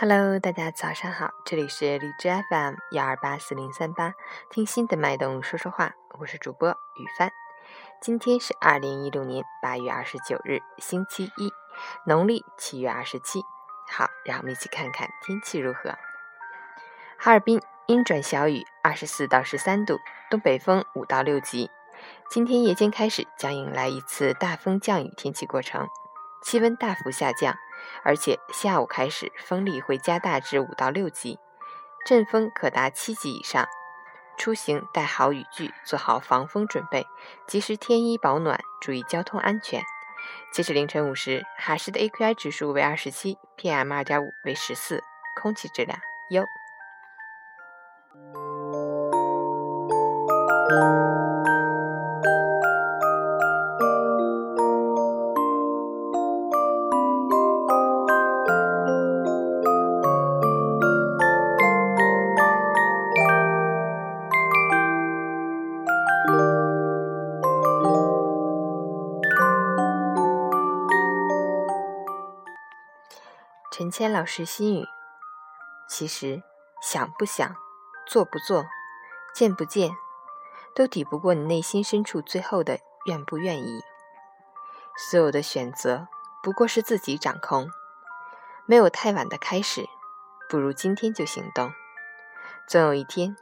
Hello，大家早上好，这里是荔枝 FM 幺二八四零三八，听心的脉动说说话，我是主播雨帆。今天是二零一六年八月二十九日，星期一，农历七月二十七。好，让我们一起看看天气如何。哈尔滨阴转小雨，二十四到十三度，东北风五到六级。今天夜间开始将迎来一次大风降雨天气过程，气温大幅下降。而且下午开始，风力会加大至五到六级，阵风可达七级以上。出行带好雨具，做好防风准备，及时添衣保暖，注意交通安全。截止凌晨五时，哈市的 AQI 指数为二十七，PM 二点五为十四，空气质量优。陈谦老师心语：其实想不想、做不做、见不见，都抵不过你内心深处最后的愿不愿意。所有的选择不过是自己掌控，没有太晚的开始，不如今天就行动。总有一天，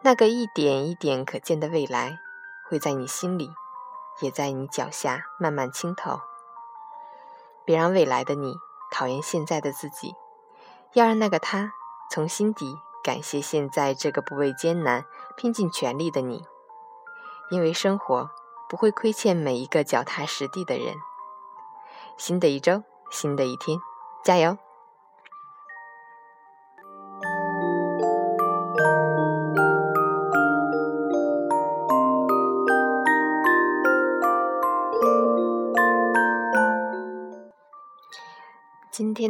那个一点一点可见的未来，会在你心里，也在你脚下慢慢清透。别让未来的你。讨厌现在的自己，要让那个他从心底感谢现在这个不畏艰难、拼尽全力的你，因为生活不会亏欠每一个脚踏实地的人。新的一周，新的一天，加油！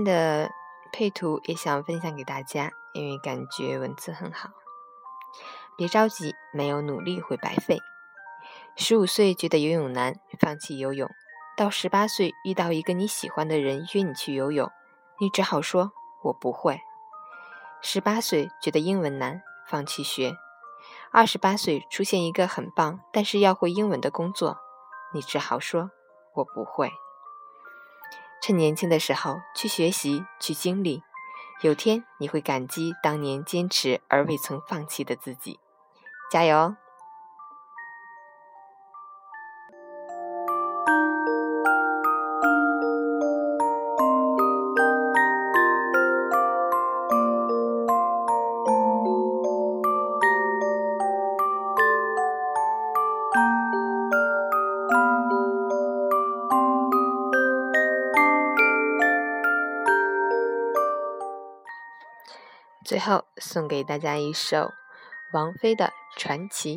天的配图也想分享给大家，因为感觉文字很好。别着急，没有努力会白费。十五岁觉得游泳难，放弃游泳；到十八岁遇到一个你喜欢的人约你去游泳，你只好说“我不会”。十八岁觉得英文难，放弃学；二十八岁出现一个很棒但是要会英文的工作，你只好说“我不会”。趁年轻的时候去学习，去经历，有天你会感激当年坚持而未曾放弃的自己。加油！最后送给大家一首王菲的《传奇》。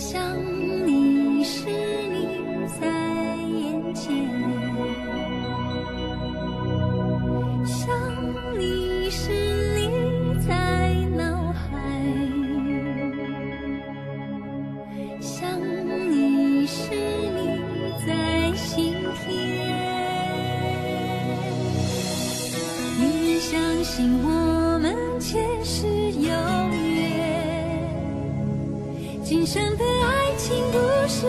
想你时你在眼前想你时你在脑海想生的爱情故事